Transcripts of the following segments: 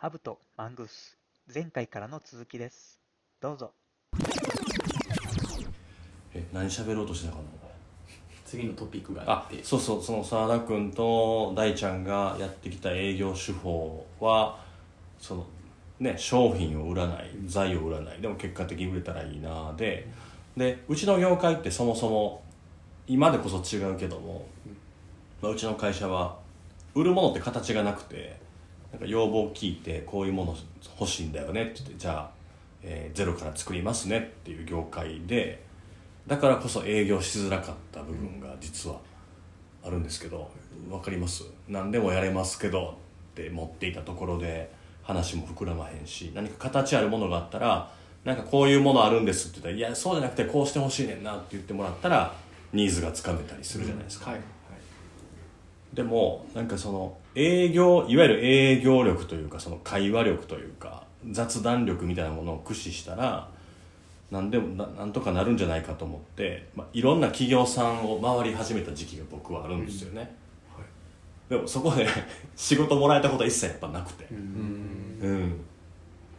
ハブとマングース前回からの続きです。どうぞ。え何喋ろうとしてたかな次のトピックがああって。そうそう。その澤田君と大ちゃんがやってきた営業手法はそのね商品を売らない財を売らない。でも結果的に売れたらいいなで。でうちの業界ってそもそも今でこそ違うけども、まあ、うちの会社は売るものって形がなくてなんか要望を聞いてこういうもの欲しいんだよねって言ってじゃあ、えーゼロから作りますねっていう業界でだからこそ営業しづらかった部分が実はあるんですけど分かります？何でもやれますけどって持っていたところで話も膨らまへんし何か形あるものがあったらなんかこういうものあるんですって言ったらいやそうじゃなくてこうしてほしいねんなって言ってもらったらニーズがつかめたりするじゃないですか、はい。でもなんかその営業いわゆる営業力というかその会話力というか雑談力みたいなものを駆使したら何でもななんとかなるんじゃないかと思って、まあ、いろんな企業さんを回り始めた時期が僕はあるんですよね、でもそこで 仕事もらえたことは一切やっぱなくて。うん、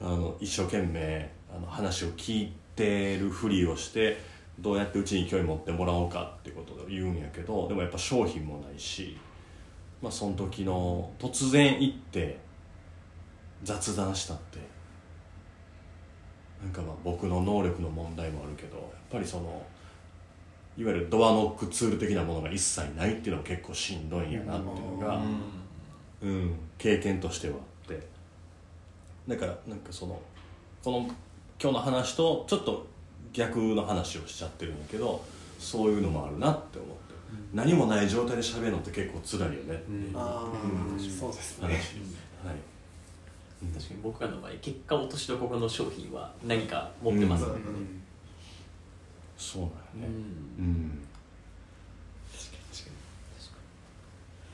あの一生懸命あの話を聞いてるふりをしてどうやってうちに興味持ってもらおうかってことを言うんやけどでもやっぱ商品もないし、まあ、その時の突然行って雑談したって。なんかまあ僕の能力の問題もあるけどやっぱりそのいわゆるドアノックツール的なものが一切ないっていうのも結構しんどいんやなっていうのが、うん、経験としてはあって。だからなんかそのこの今日の話とちょっと逆の話をしちゃってるんだけどそういうのもあるなって思って、何もない状態で喋るのって結構辛いよね。うあうん。そうです話、ねはい。確かに僕らの場合結果落としどころの商品は何か持ってます、うん。うん。そうなんよね。うん、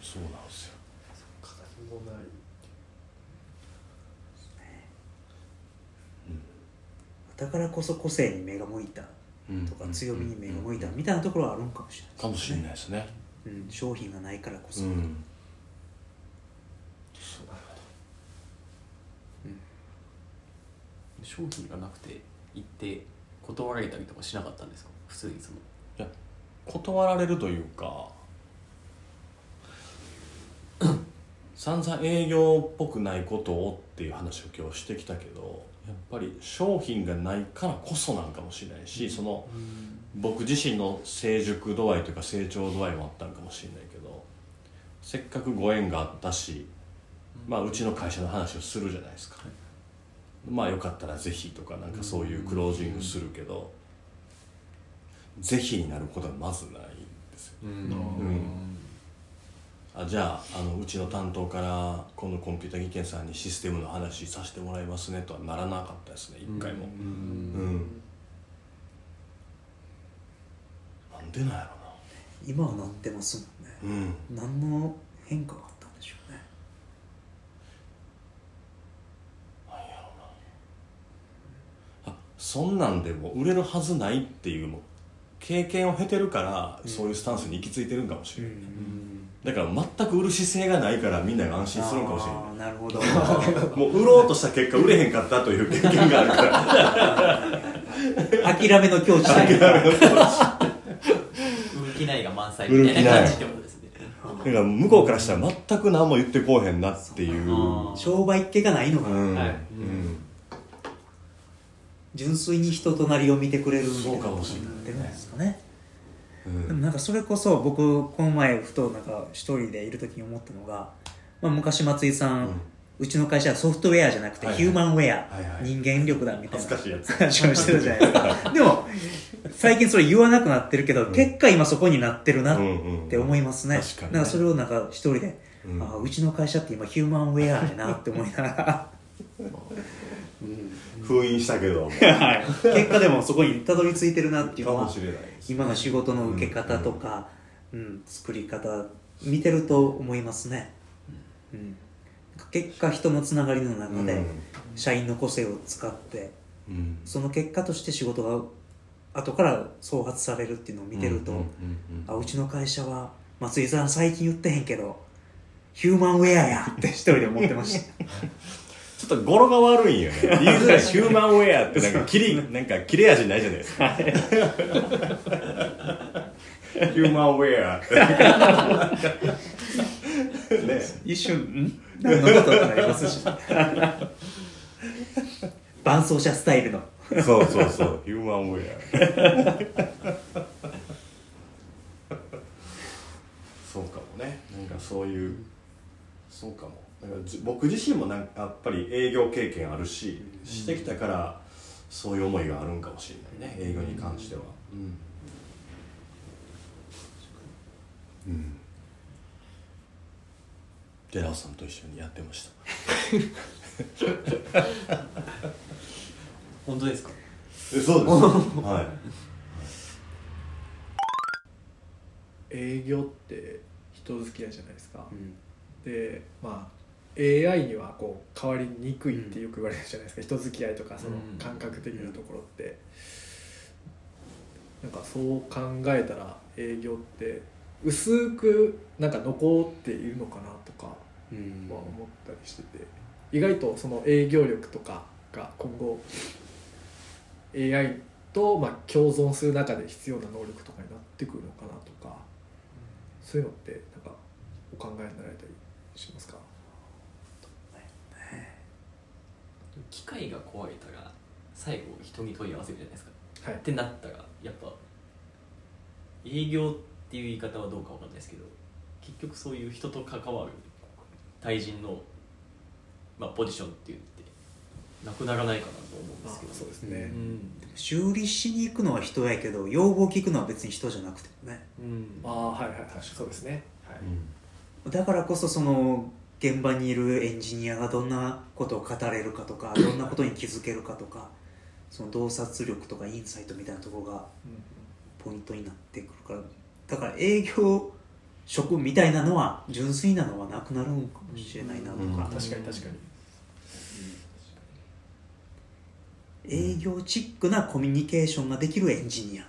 そうなんですよ。もないだからこそ個性に目が向いた。うんとか強みに目が向いたみたいなところはあるんかもしれないかもしれないですね。うん、商品がないからこそ、うん。商品がなくて行って断られたりとかしなかったんですか？普通にその。いや断られるというか 散々営業っぽくないことをっていう話を今日してきたけどやっぱり商品がないからこそなんかもしれないし、その僕自身の成熟度合いというか成長度合いもあったんかもしれないけどせっかくご縁があったし、まあ、うちの会社の話をするじゃないですか、まあよかったらぜひとかなんかそういうクロージングするけど、ぜひになることはまずないんですよ、うんあじゃああのうちの担当からこのコンピュータ技研さんにシステムの話させてもらいますねとはならなかったですね一回も。うん、なんでなんや今はなってますもんね。ろなうん。何の変化があったんでしょうね。あそんなんでも売れるはずないっていうもう経験を経てるから、そういうスタンスに行き着いてるんかもしれない、だから全く売る姿勢がないからみんなが安心するんかもしれないなるほど。もう売ろうとした結果売れへんかったという経験があるから。諦めの境地というか売る気ないが満載みたいな感じってことですね。だから向こうからしたら全く何も言ってこうへんなっていう。商売っ気がないのが、うん、はい。うん。純粋に人となりを見てくれるそうかもしれないですかね。うんでもなんかそれこそ僕この前ふとなんか一人でいる時に思ったのが、まあ、昔松井さん、うちの会社はソフトウェアじゃなくてヒューマンウェア、はいはい。人間力だみたいな。恥ずかしいやつ。話をしてたじゃないですか。でも最近それ言わなくなってるけど、結果今そこになってるなって思いますね,、確かにね。なんかそれをなんか一人で、うん。ああうちの会社って今ヒューマンウェアやなって思いながら 封印したけど。はい。結果でもそこにたどり着いてるなっていうのは今の仕事の受け方とか、うん。作り方見てると思いますね、うん、結果人のつながりの中でうん。社員の個性を使ってうん。その結果として仕事が後から創発されるっていうのを見てると、うんうんうん。あうちの会社は松井さん最近言ってへんけどヒューマンウェアやって一人で思ってました ちょっと語呂が悪いんよね。言いづらいヒューマンウェアってなんか切りなんか切れ味ないじゃないですか。ヒューマンウェア。っ てね。一瞬ん？何のことってなります。し伴走者スタイルの。そうそうそう。ヒューマンウェア。そうかもね。なんかそういうそうかも僕自身もなんかやっぱり営業経験あるししてきたからそういう思いがあるんかもしれないね営業に関しては。うん、うん、寺尾さんと一緒にやってました。本当ですか？えそうですはい。営業って人付き合いじゃないですか、うん。でまあ AI にはこう変わりにくいってよく言われるじゃないですか、人付き合いとかそのうん感覚的なところって、なんかそう考えたら営業って薄くなんか残っているのかなとかうん。は思ったりしてて。意外とその営業力とかが今後 AI とまあ共存する中で必要な能力とかになってくるのかなとかそういうのってなんかお考えになられたりしますか？機械が壊れたら最後人に問い合わせるじゃないですか。はい。ってなったらやっぱ営業っていう言い方はどうかわかんないですけど結局そういう人と関わる対人の、まあ、ポジションっていうってなくならないかなと思うんですけど。そうですね。うん。修理しに行くのは人やけど要望聞くのは別に人じゃなくてもね。うん。ああはいはいはい。そうですね。はい、だからこそその現場にいるエンジニアがどんなことを語れるかとかどんなことに気づけるかとかその洞察力とかインサイトみたいなところがポイントになってくるから。だから営業職みたいなのは純粋なのはなくなるんかもしれないなとか、うん。確かに確かに。営業チックなコミュニケーションができるエンジニア、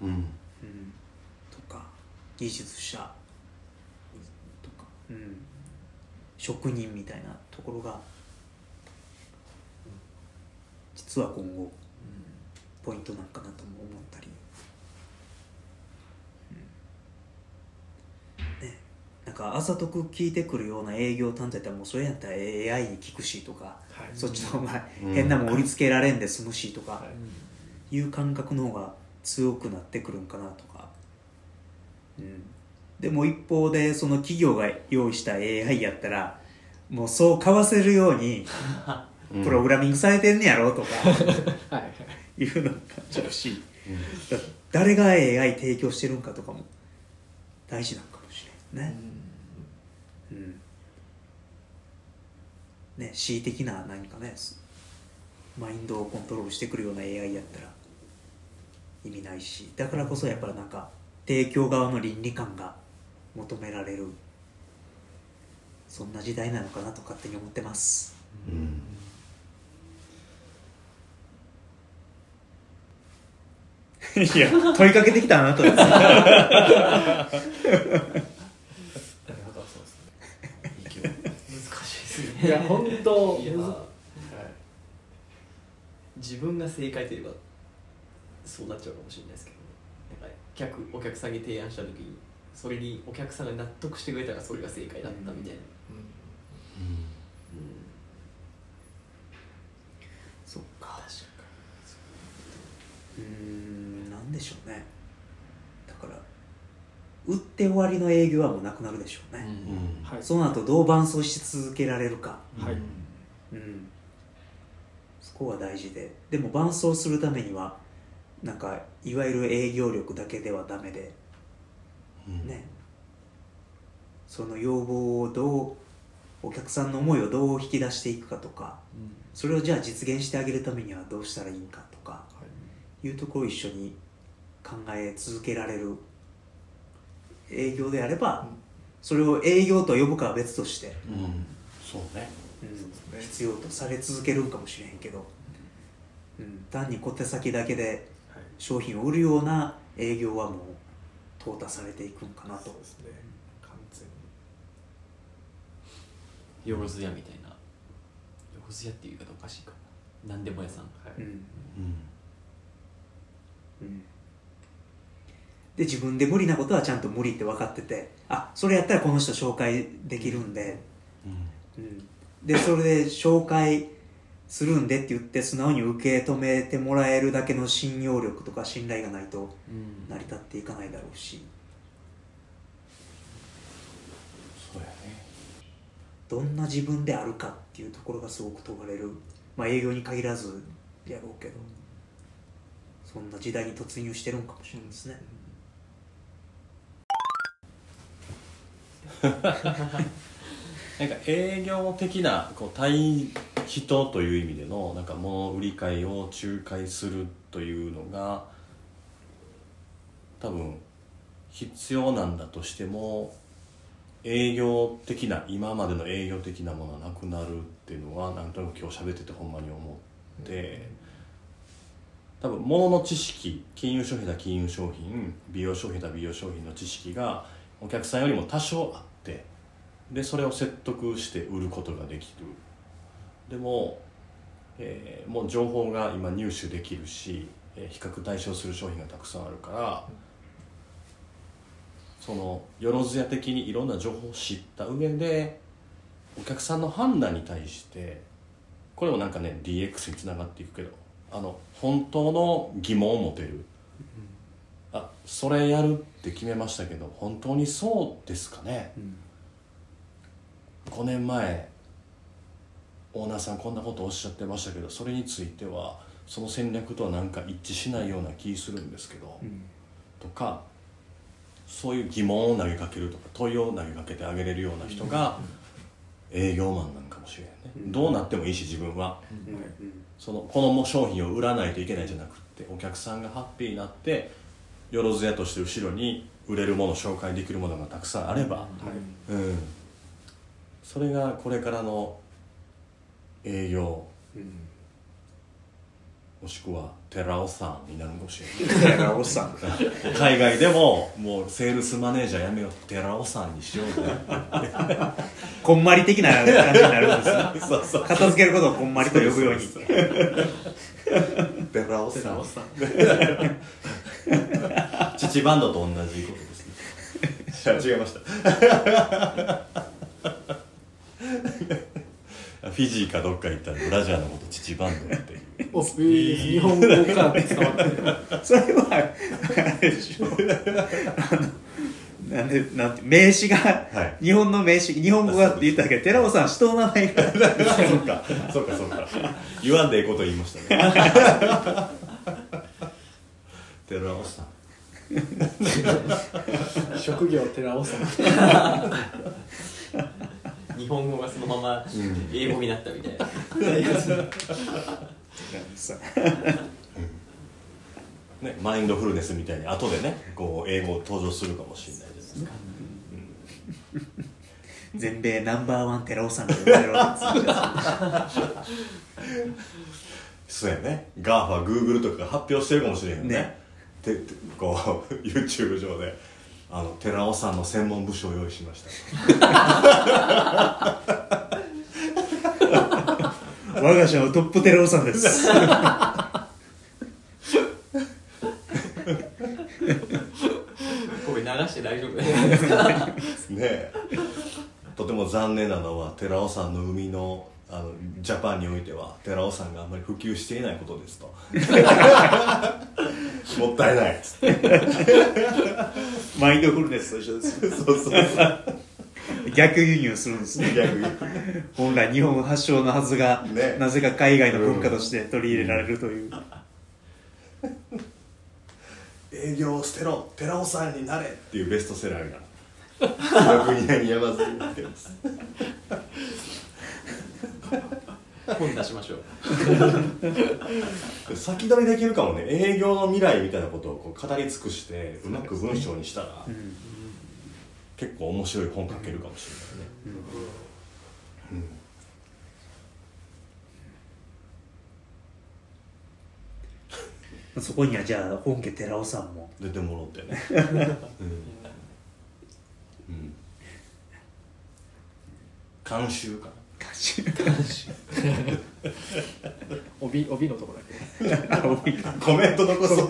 うん。うん、とか技術者うん、職人みたいなところが実は今後ポイントなんかなとも思ったり、うん。ね。なんかあざとく聞いてくるような営業担当やったらもうそれやったら AI に聞くしとか、はい。そっちの方がうん。変なもん売りつけられんで済むしとか、はいいう感覚の方が強くなってくるんかなとか、うん、でも一方でその企業が用意した AI やったらもうそう買わせるようにプログラミングされてんねやろとか はいはい。いうのを感じるしだ誰が AI 提供してるんかとかも大事なのかもしれんね、うん。ね恣意的な何かねマインドをコントロールしてくるような AI やったら意味ないし。だからこそやっぱりなんか提供側の倫理観が求められるそんな時代なのかなと勝手に思ってます。うん。いや問いかけてきたあなたいですね。いや本当いやはい。自分が正解といえばそうなっちゃうかもしれないですけどなんか客お客さんに提案した時にそれにお客さんが納得してくれたらそれが正解だったみたいな、そっか。確かうーん。なんでしょうね。だから売って終わりの営業はもうなくなるでしょうね、うん。はい。その後どう伴走し続けられるか。はい。うん。そこが大事で。でも伴走するためにはなんかいわゆる営業力だけではダメで。うんね。その要望をどうお客さんの思いをどう引き出していくかとかそれをじゃあ実現してあげるためにはどうしたらいいかとかい。うところを一緒に考え続けられる営業であれば、うん。それを営業と呼ぶかは別として、うん。そうね。うん必要とされ続けるんかもしれへんけど、うん、単に小手先だけではい。商品を売るような営業はもう淘汰されていくんかなと。そうですね。完全に。よろず屋みたいな。よろず屋っていう言い方おかしいかな。何でも屋さん。うん。うん。うん。で自分で無理なことはちゃんと無理って分かっててあそれやったらこの人紹介できるんで、うん。うん、でそれで紹介するんでって言って素直に受け止めてもらえるだけの信用力とか信頼がないとうん。成り立っていかないだろうし。そうやね。どんな自分であるかっていうところがすごく問われる。まあ営業に限らずやろうけど。そんな時代に突入してるんかもしれないですね、なんか営業的なこう対人という意味でのなんか物売り買いを仲介するというのが多分必要なんだとしても営業的な今までの営業的なものがなくなるっていうのはなんとなく今日喋っててほんまに思って多分物の知識金融商品だ金融商品美容商品だ美容商品の知識がお客さんよりも多少あってでそれを説得して売ることができる。でも、えーもう情報が今入手できるし、えー比較対象する商品がたくさんあるからそのよろずや的にいろんな情報を知った上でお客さんの判断に対してこれもなんかね DX につながっていくけどあの本当の疑問を持てる、あそれやるって決めましたけど本当にそうですかね、5年前オーナーさんこんなことおっしゃってましたけどそれについてはその戦略とはなんか一致しないような気するんですけど、とかそういう疑問を投げかけるとか問いを投げかけてあげれるような人が営業マンなんかもしれないね、どうなってもいいし自分は。そのこの商品を売らないといけないじゃなくってお客さんがハッピーになってよろずやとして後ろに売れるもの紹介できるものがたくさんあれば、うん、それがこれからの営業。もしくは寺尾さんになるかもしれない。寺尾さん。海外でももうセールスマネージャーやめよう寺尾さんにしようね こんまり的な感じになるんですね。そう片付けることをこんまりと呼ぶように。寺尾さん。父バンドと同じことですね。違いましたフィジーかどっか行ったらブラジャーのこと父バンドっていう。おいいです日本語から伝わって それはあれでしょ。あのなんでなんて名詞が、はい。日本の名詞日本語がって言ったけど寺尾さん人の名前が。そうかそうかそうか。言わんでええこと言いましたね。寺尾さん。職業寺尾さん日本語がそのまま英語になったみたいな、ね、マインドフルネスみたいに後でねこう英語登場するかもしれないですね。全米ナンバーワン寺尾さんが呼ばれるわけです。よそうやね。GAFA、Google とかが発表してるかもしれへんよね。ね。ててこう YouTube 上であの寺尾さんの専門部署を用意しました。我が社のトップ寺尾さんです。これ流して大丈夫。ですかねえ。とても残念なのは寺尾さんの生みのあのジャパンにおいては寺尾さんがあんまり普及していないことですと。もったいないっつってマインドフルネスと一緒です。そうそう逆輸入するんですね。逆に本来日本発祥のはずが、ね。なぜか海外の文化として取り入れられるという、営業を捨てろ。寺尾さんになれっていうベストセラーが 国内に山積みになってます本出しましょう。先取りできるかもね。営業の未来みたいなことをこう語り尽くしてうまく文章にしたら、結構面白い本書けるかもしれないね、そこにはじゃあ本家寺尾さんも。出てもろってね、うん。うん、監修か 帯帯のとこだけ。な コメント残そう。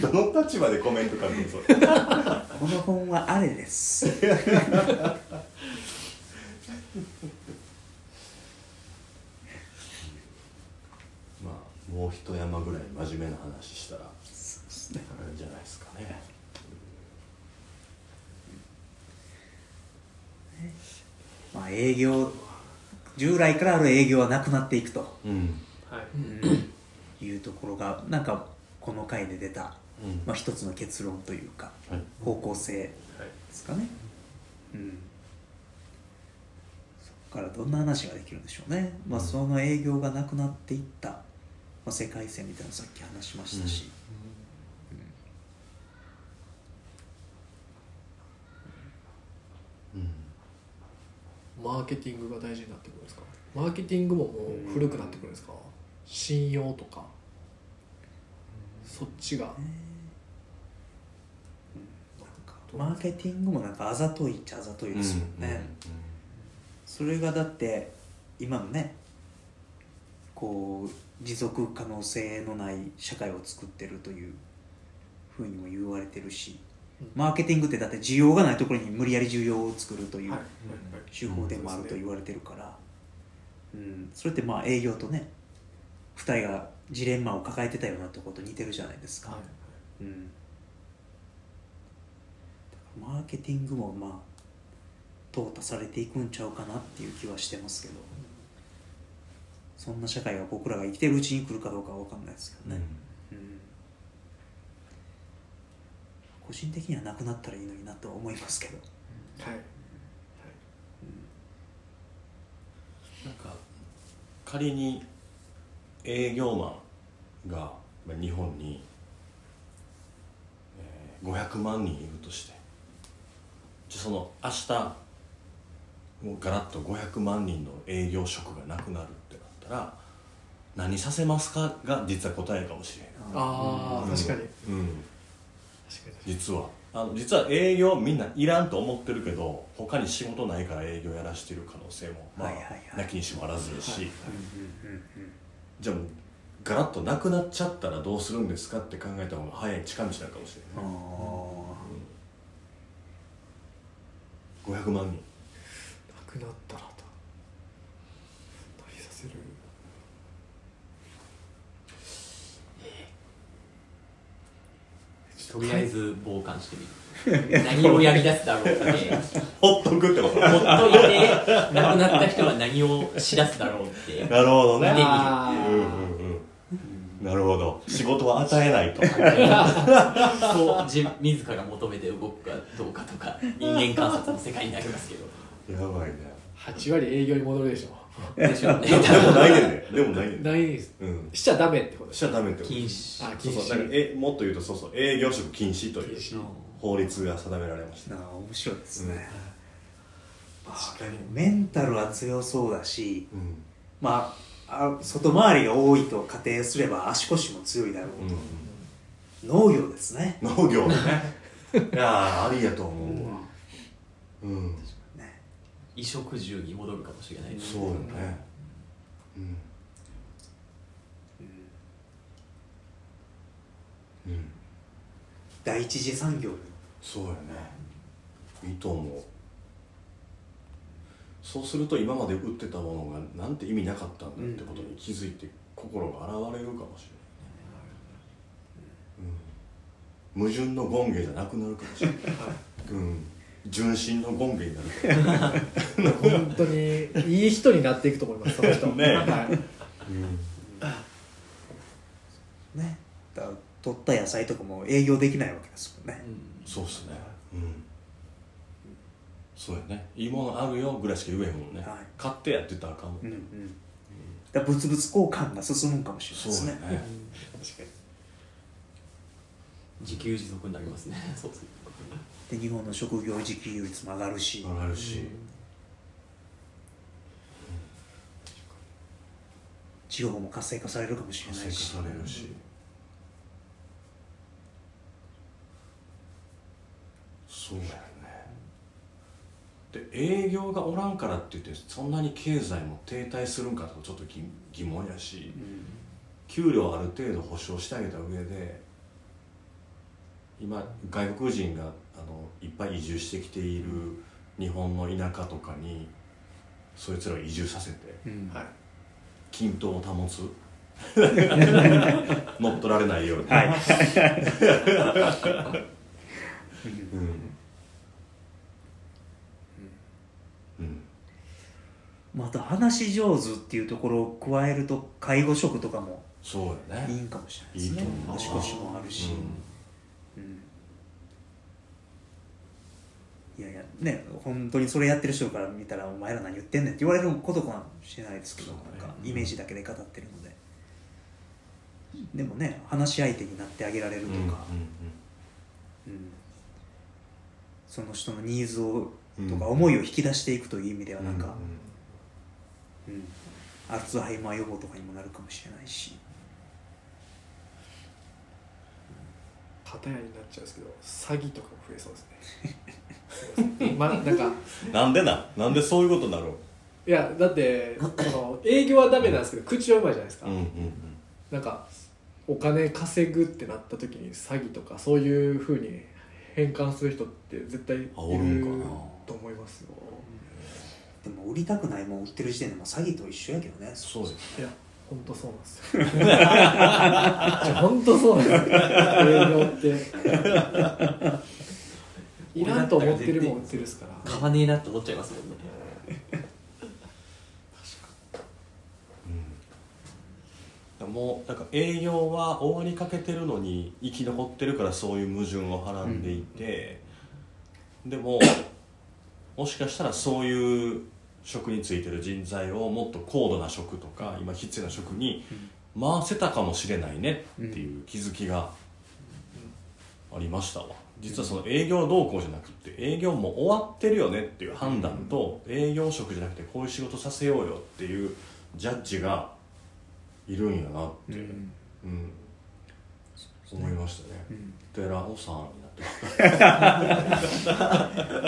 どの立場でコメント書くの？それこの本はあれです。まあもう一山ぐらい真面目な話したらあれじゃないですかねまあ営業従来からある営業はなくなっていくと。うん。はい。いうところがなんかこの回で出た、うん。まあ、一つの結論というかはい。方向性はいですかね。うん。そこからどんな話ができるんでしょうね、まあ、その営業がなくなっていった、まあ、世界線みたいなのさっき話しましたし、マーケティングが大事になってくるんですか？マーケティングももう古くなってくるんですか？信用とか。そっちが。マーケティングもなんかあざといっちゃあざといですよね、それがだって今のねこう持続可能性のない社会を作ってるというふうにも言われてるし、マーケティングってだって需要がないところに無理やり需要を作るというはい。手法でもあると言われてるから、うん、それってまあ営業とね2人がジレンマを抱えてたようなとこと似てるじゃないですか、はい。うん、マーケティングもまあ淘汰されていくんちゃうかなっていう気はしてますけど。そんな社会が僕らが生きてるうちに来るかどうかは分かんないですけどね、うん個人的にはなくなったらいいのになとは思いますけど。はい。なんか仮に営業マンがまあ日本に、えー500万人いるとしてじゃあその明日もうガラッと500万人の営業職がなくなるってなったら何させますかが実は答えかもしれない。ああ確かに。うん実は。あの実は営業みんないらんと思ってるけど他に仕事ないから営業やらしてる可能性もまあ、はいはいはい。なきにしもあらずですし、はいじゃあもうガラッとなくなっちゃったらどうするんですかって考えた方が早い近道なのかもしれあない、ー。500万人。なくなったらだ何させるとりあえず傍観してみる。何をやり出すだろうって。ほっとくってこと？ほっといて亡くなった人は何をしだすだろうって。なるほどね。見てみる。あうんうんうん。なるほど。仕事は与えないと。そう自自ら求めて動くかどうかとか人間観察の世界になりますけど。やばいね。8割営業に戻るでしょでしょうね。でもないねんねでもないねんねないです。うん。しちゃダメってことしちゃダメってこと禁止。あそう禁止。そうだからえもっと言うとそうそう営業職禁止という。法律が定められました。なあ面白いですね、確かにメンタルは強そうだしうん。まああ外回りが多いと仮定すれば足腰も強いだろう。うんと、農業ですね。農業ね。いやーありやと思うわ。うん。ね衣食住に戻るかもしれない。そうよね。うん。うん。第一次産業にそうよね。いいと思う。そうすると今まで売ってたものがなんて意味なかったんだってことに気づいて心が現れるかもしれないね、うん、矛盾の権芸じゃなくなるかもしれない、うん、純真の権芸になる。本当にいい人になっていくと思いますその人。ね。はい。ね。だ取った野菜とかも営業できないわけですもんね、そうっすね。うん。そうやね。いいものあるよぐらいしか言えへんもんね、はい。買ってやって言ったらあかんもんうんうん。だ物々交換が進むんかもしれないですね。ね。確かに。自給自足になりますね。そうするで日本の職業自給率も上がるし、上がるし、地方も活性化されるかもしれないし。活性化されるし、そうやよね。で営業がおらんからって言ってそんなに経済も停滞するんかとかちょっと疑疑問やし。給料ある程度保証してあげた上で今外国人があのいっぱい移住してきている日本の田舎とかにそいつらを移住させてうん。はい。均等を保つ。乗っ取られないように、はい。うん。うん。また話し上手っていうところを加えると介護職とかもそうやね。いいんかもしれないですね。足腰もあるし、うんうんいやいやね本当にそれやってる人から見たら「お前ら何言ってんねん」って言われることかもしれないですけど、ね。なんかイメージだけで語ってるので、でもね話し相手になってあげられるとか、うんうんうん。その人のニーズをうん。とか思いを引き出していくという意味ではなんか、ううん。アルツハイマー予防とかにもなるかもしれないし。片やになっちゃうんですけど詐欺とかも増えそうですね まなんか。んなんでななんでそういうことになるいやだってその営業はダメなんですけど口はうまいじゃないですか、うんうんなんかお金稼ぐってなった時に詐欺とかそういうふうに変換する人って絶対いるあおるんかな。と思いますよ。でも売りたくないもん売ってる時点でもう詐欺と一緒やけどね。そうですいや本当そうなんですよ。本当そうなんですよ。営業っていらんと思ってるもん売ってるっすから。買わねえなって思っちゃいますもんね。うん、もうなんか営業は終わりかけてるのに生き残ってるからそういう矛盾をはらんでいて、でももしかしたらそういう職についてる人材をもっと高度な職とか今必要な職に回せたかもしれないねっていう気づきがありましたわ実はその営業動向じゃなくて営業もう終わってるよねっていう判断と営業職じゃなくてこういう仕事させようよっていうジャッジがいるんやなって、うん。思いましたね、寺尾さんにな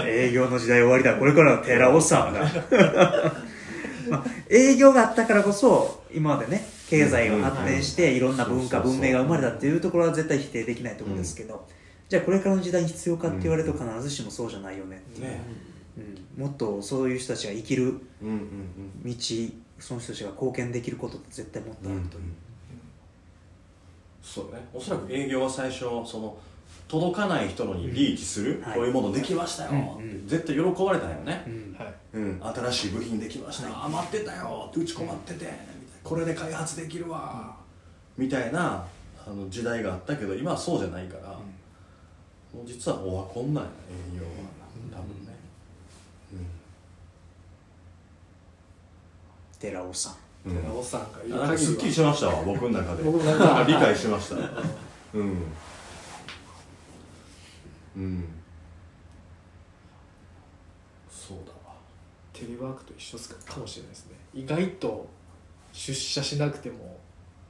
って営業の時代終わりだ。これからの寺尾さんだ、まあ、営業があったからこそ今までね経済が発展してい。ろんな文化文明が生まれたっていうところは絶対否定できないところですけど、じゃあこれからの時代に必要かって言われると必ずしもそうじゃないよねっていう、ね。うん、もっとそういう人たちが生きるうんうん道その人たちが貢献できることって絶対もっとうんあるという、そうね。おそらく営業は最初その届かない人のにリーチする、はい。こういうものできましたよ、うんうん。絶対喜ばれたんよね、うん。はい。うん、新しい部品できました、あ待ってたよってうち困ってて、これで開発できるわ、みたいなあの時代があったけど今はそうじゃないから、実はオワコンなん。や営業は多分ね、寺尾さんうん寺尾さんがかすっきりしましたわ僕の中で。理解しました。うん。うん。そうだわ。テレワークと一緒すかかもしれないですね。意外と出社しなくても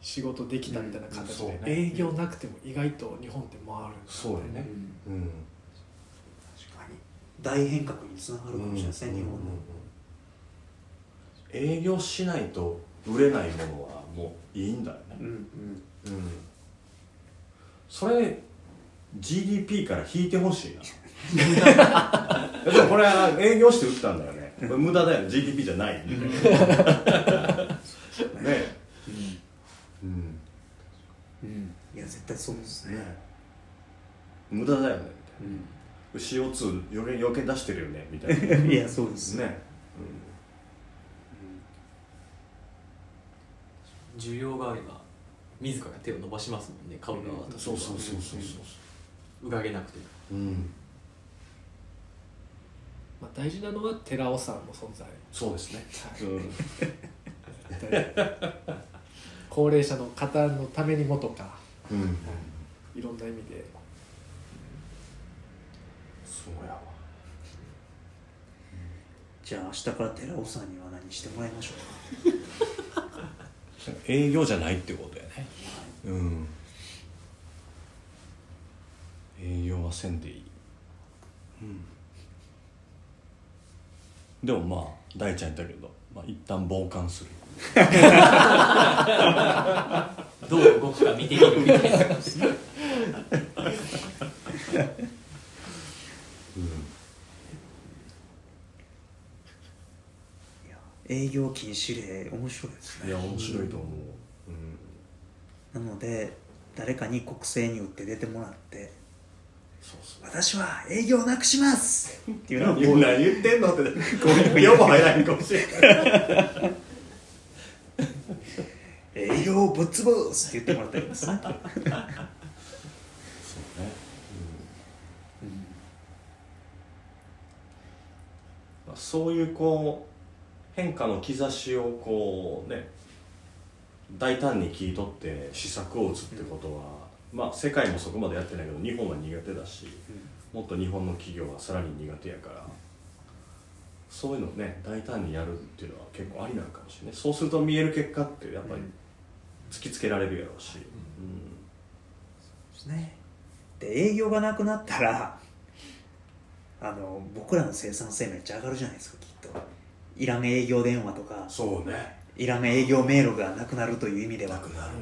仕事できたみたいな形で、ね。営業なくても意外と日本って回るんだそうやね。うん。確かに。大変革につながるかもしれないですね、日本の、営業しないと売れないものはもういいんだよね。うんうん。うん。それ GDP から引いてほしいな。でもこれは営業して売ったんだよね。これ無駄だよね。GDP じゃないみたいな。ねいや絶対そうですね。ね無駄だよねみたいな。CO2 余計余計出してるよねみたいな。ね、いやそうです需要があれば自ら手を伸ばしますもんね買う側とそうそうそうそうそう。うがげなくても。うん。まあ、大事なのは寺尾さんの存在、そうですね。はい。うん 高齢者の方のためにもとかうん。いろんな意味で。そうやわ。じゃあ明日から寺尾さんには何してもらいましょうか。営業じゃないってことやね。うん。営業はせんでいい。うん。でもまあ大ちゃん言ったけど、まあ、一旦傍観するどう動くか見てみるみたいな。いや営業禁止令面白いですね。いや面白いと思う、うん、なので誰かに国政に打って出てもらって私は営業なくしますっていうのを何何言ってんのって。よく 入らへんかもしれない営業ぶっ潰すって言ってもらったらいいですね。そうね、まあ、そういうこう変化の兆しをこうね大胆に切り取って施策を打つってことは、まあ世界もそこまでやってないけど日本は苦手だし、もっと日本の企業はさらに苦手やからそういうのをね大胆にやるっていうのは結構ありなのかもしれない。そうすると見える結果ってやっぱり突きつけられるやろうし、ですね。で営業がなくなったらあの僕らの生産性めっちゃ上がるじゃないですかきっと。いらん営業電話とかそうね。いらん営業メールがなくなるという意味では。なくなる、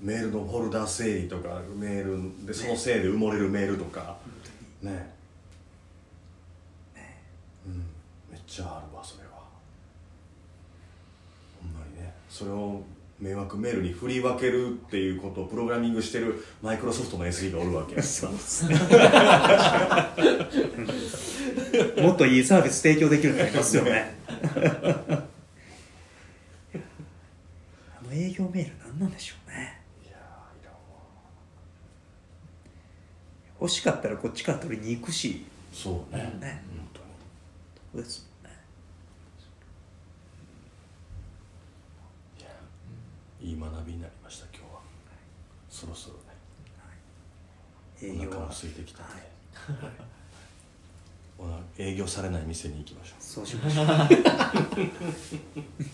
メールのフォルダ整理とかメールでそのせいで埋もれるメールとか。ね。うん。めっちゃあるわそれは。ほんまにね。それを迷惑メールに振り分けるっていうことをプログラミングしてるマイクロソフトの SE がおるわけやもっといいサービス提供できるようになりますよね。あの営業メール何なんでしょうね。欲しかったらこっちから取りに行くし。そうね。ね。本当に。そうですもんねいやいい学びになりました今日は。そろそろね。営業はお腹も空いてきたんで、はい。おな営業されない店に行きましょそうしましょう。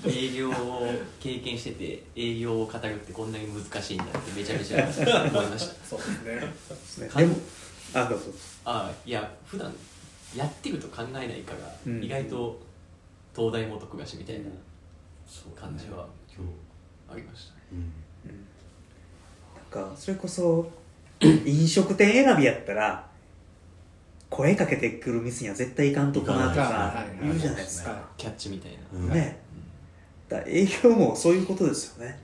営業を経験してて営業を語るってこんなに難しいんだってめちゃめちゃ思いました。そうですね。でもあどうぞ。ああいや普段やってると考えないから、うん。意外と東大元暮らしみたいなうそう感じは今日ありましたね。うん。なんかそれこそ飲食店選びやったら声かけてくる店には絶対行かんとこなと行か言うじゃないですか、キャッチみたいな、うん。ね。だから営業もそういうことですよね。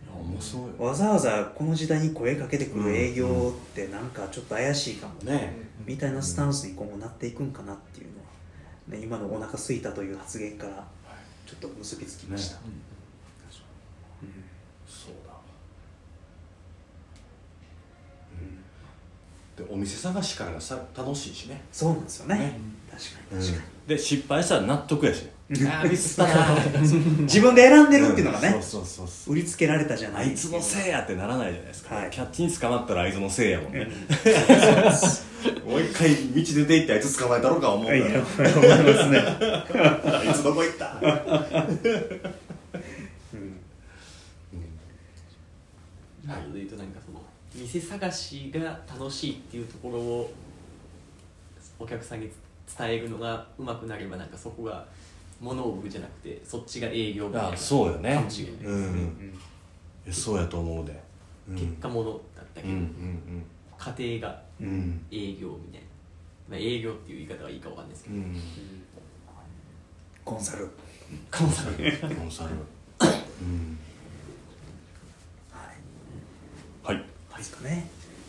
わざわざこの時代に声かけてくる営業ってなんかちょっと怪しいかもね、ねみたいなスタンスに今後なっていくんかなっていうのは、ね、今のお腹空いたという発言からちょっと結びつきました、ねそうだうんでお店探しからがさ楽しいしね。そうなんですよね。ね。確かに確かで失敗したら納得やし。ミスったな。に、自分で選んでるっていうのがね、そうそうそうそう。売りつけられたじゃないあいつのせいやってならないじゃないですか、はい。キャッチに捕まったらあいつのせいやもんね、うん。もう一回道出て行ってあいつ捕まえたろか思うからいや思いますね、あいつどこ行った うんなので言うとなんかその店探しが楽しいっていうところをお客さんに伝えるのがうまくなればなんかそこが物を売るじゃなくてそっちが営業みたいなあそうよね。かもしれないですね、うん。えそうやと思うで、うん、結果物だったけど、うんうん家庭がうんうん営業みたいな、まあ、営業っていう言い方はいいかわかんないですけど、うん。コンサル、コンサル。コンサル。うん。はい、はいですかね。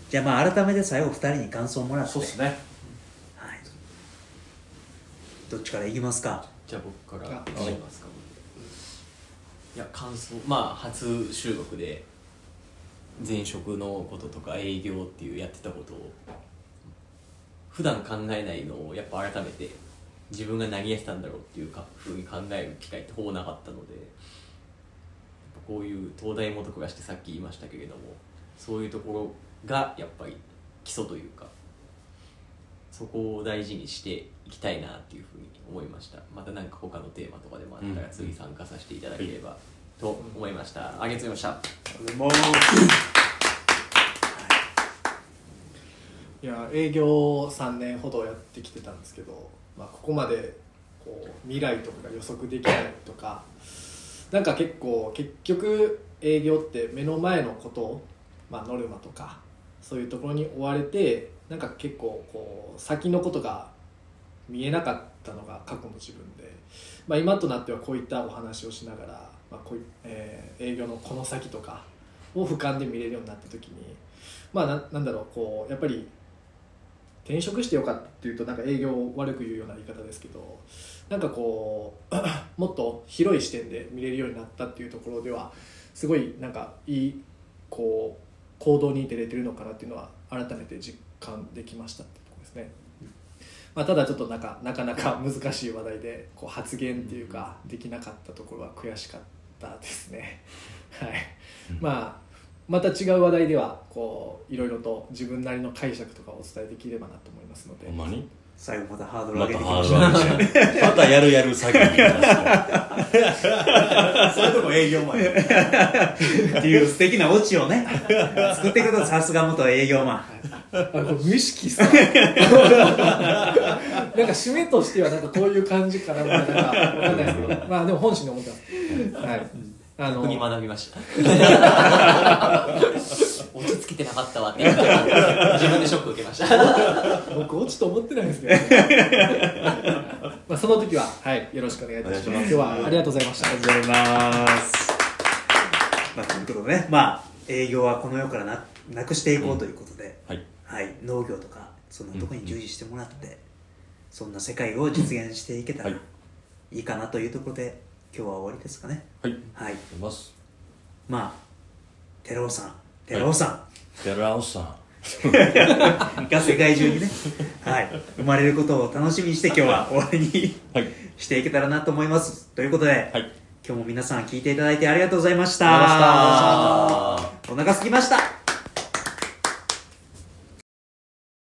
じゃあまあ改めて最後2人に感想をもらって。そうっすね。はい、どっちからいきますか？じゃあ僕からいしますか。い。や感想。まあ初収録で前職のこととか営業っていうやってたことを普段考えないのをやっぱ改めて自分が何やってたんだろうっていうかふうに考える機会ってほぼなかったのでこういう東大元暮らしってさっき言いましたけれどもそういうところがやっぱり基礎というかそこを大事にしていきたいなっていうふうに思いました。また何か他のテーマとかでもあったらうん。次参加させていただければと思いました、ありがとうございました。もういや営業3年ほどやってきてたんですけど、まあ、ここまでこう未来とかが予測できないとかなんか結構結局営業って目の前のこと、まあ、ノルマとかそういうところに追われてなんか結構こう先のことが見えなかったのが過去の自分で、まあ、今となってはこういったお話をしながら、まあこういえー営業のこの先とかを俯瞰で見れるようになった時にまあななんだろうこうやっぱり転職してよかったっていうとなんか営業を悪く言うような言い方ですけどなんかこう もっと広い視点で見れるようになったっていうところではすごいなんかいいこう行動に出れてるのかなっていうのは改めて実感できましたってところですね。まあ、ただちょっとなんかなかなか 難しい話題でこう発言っていうかできなかったところは悔しかったですね。はいまあまた違う話題ではこういろいろと自分なりの解釈とかをお伝えできればなと思いますのでほんまに？最後またハードル上げまたハてきまードしたル上げてまたやるやる詐欺みたいなそれとも営業マンや。っていう素敵なオチをね。作ってくれたさすが元営業マン。あこれ無意識さ。なんか締めとしてはなんかこういう感じかなみたいなわかんないですけど。まあでも本心で思ってます。はい。あの学びましたけてなかったわって 自分でショック受けました。僕落ちと思ってないですけど、まあその時ははいよろしくお願いいたします。今日はありがとうございました。ありがとうございます。まあ、ということでね、まあ、営業はこの世からななくしていこうということで、はい。はい、農業とか、そんなところに従事してもらって、そんな世界を実現していけたらはい。いいかなというところで、今日は終わりですかね。はい。はい。出ます。まあ、寺尾さん、寺尾さ寺尾さん。んが世界中にね、はい、生まれることを楽しみにして今日は終わりにはいしていけたらなと思います。ということで、はい。今日も皆さん聞いていただいてありがとうございました。ありがとうございました。お腹すきました。